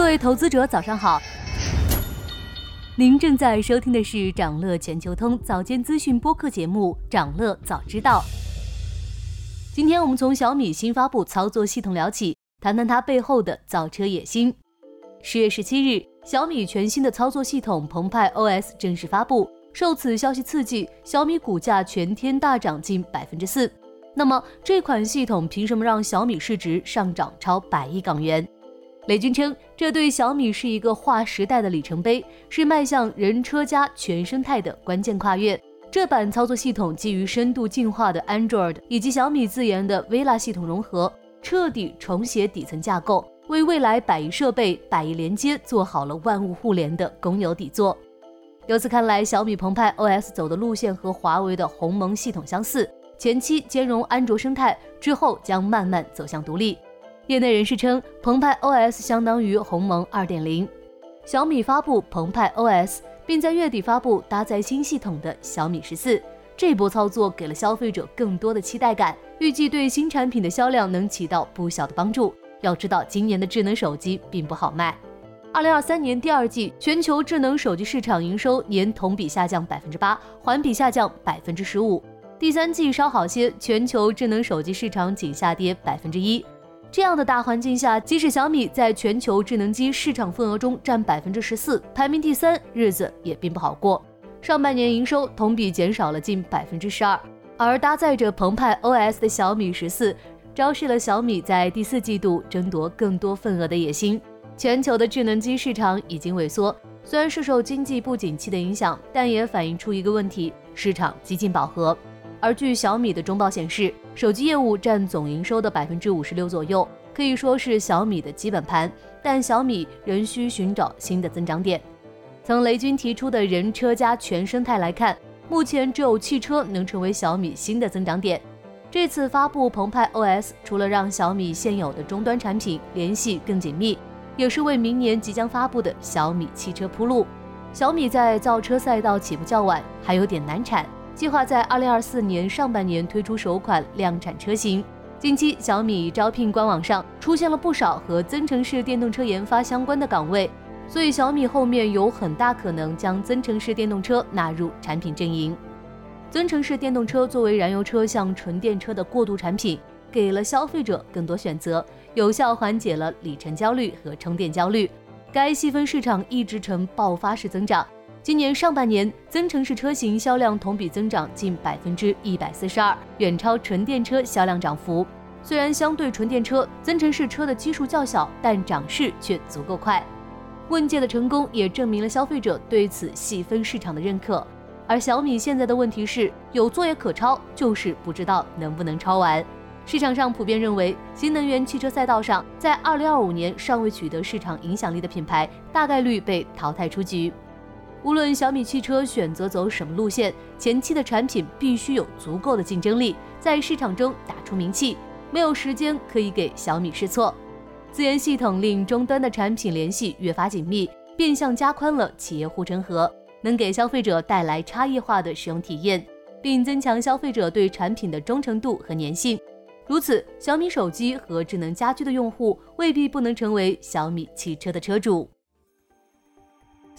各位投资者，早上好。您正在收听的是长乐全球通早间资讯播客节目《长乐早知道》。今天我们从小米新发布操作系统聊起，谈谈它背后的造车野心。十月十七日，小米全新的操作系统澎湃 OS 正式发布，受此消息刺激，小米股价全天大涨近百分之四。那么，这款系统凭什么让小米市值上涨超百亿港元？雷军称，这对小米是一个划时代的里程碑，是迈向人车家全生态的关键跨越。这版操作系统基于深度进化的 Android 以及小米自研的 Vela 系统融合，彻底重写底层架构，为未来百亿设备、百亿连接做好了万物互联的公有底座。由此看来，小米澎湃 OS 走的路线和华为的鸿蒙系统相似，前期兼容安卓生态，之后将慢慢走向独立。业内人士称，澎湃 OS 相当于鸿蒙2.0。小米发布澎湃 OS，并在月底发布搭载新系统的小米十四。这波操作给了消费者更多的期待感，预计对新产品的销量能起到不小的帮助。要知道，今年的智能手机并不好卖。2023年第二季，全球智能手机市场营收年同比下降百分之八，环比下降百分之十五。第三季稍好些，全球智能手机市场仅下跌百分之一。这样的大环境下，即使小米在全球智能机市场份额中占百分之十四，排名第三，日子也并不好过。上半年营收同比减少了近百分之十二，而搭载着澎湃 OS 的小米十四，昭示了小米在第四季度争夺更多份额的野心。全球的智能机市场已经萎缩，虽然是受经济不景气的影响，但也反映出一个问题：市场几近饱和。而据小米的中报显示，手机业务占总营收的百分之五十六左右，可以说是小米的基本盘。但小米仍需寻找新的增长点。从雷军提出的人车家全生态来看，目前只有汽车能成为小米新的增长点。这次发布澎湃 OS，除了让小米现有的终端产品联系更紧密，也是为明年即将发布的小米汽车铺路。小米在造车赛道起步较晚，还有点难产。计划在二零二四年上半年推出首款量产车型。近期，小米招聘官网上出现了不少和增程式电动车研发相关的岗位，所以小米后面有很大可能将增程式电动车纳入产品阵营。增程式电动车作为燃油车向纯电车的过渡产品，给了消费者更多选择，有效缓解了里程焦虑和充电焦虑。该细分市场一直呈爆发式增长。今年上半年，增程式车型销量同比增长近百分之一百四十二，远超纯电车销量涨幅。虽然相对纯电车，增程式车的基数较小，但涨势却足够快。问界的成功也证明了消费者对此细分市场的认可。而小米现在的问题是，有做也可抄，就是不知道能不能抄完。市场上普遍认为，新能源汽车赛道上，在二零二五年尚未取得市场影响力的品牌，大概率被淘汰出局。无论小米汽车选择走什么路线，前期的产品必须有足够的竞争力，在市场中打出名气。没有时间可以给小米试错，自研系统令终端的产品联系越发紧密，变相加宽了企业护城河，能给消费者带来差异化的使用体验，并增强消费者对产品的忠诚度和粘性。如此，小米手机和智能家居的用户未必不能成为小米汽车的车主。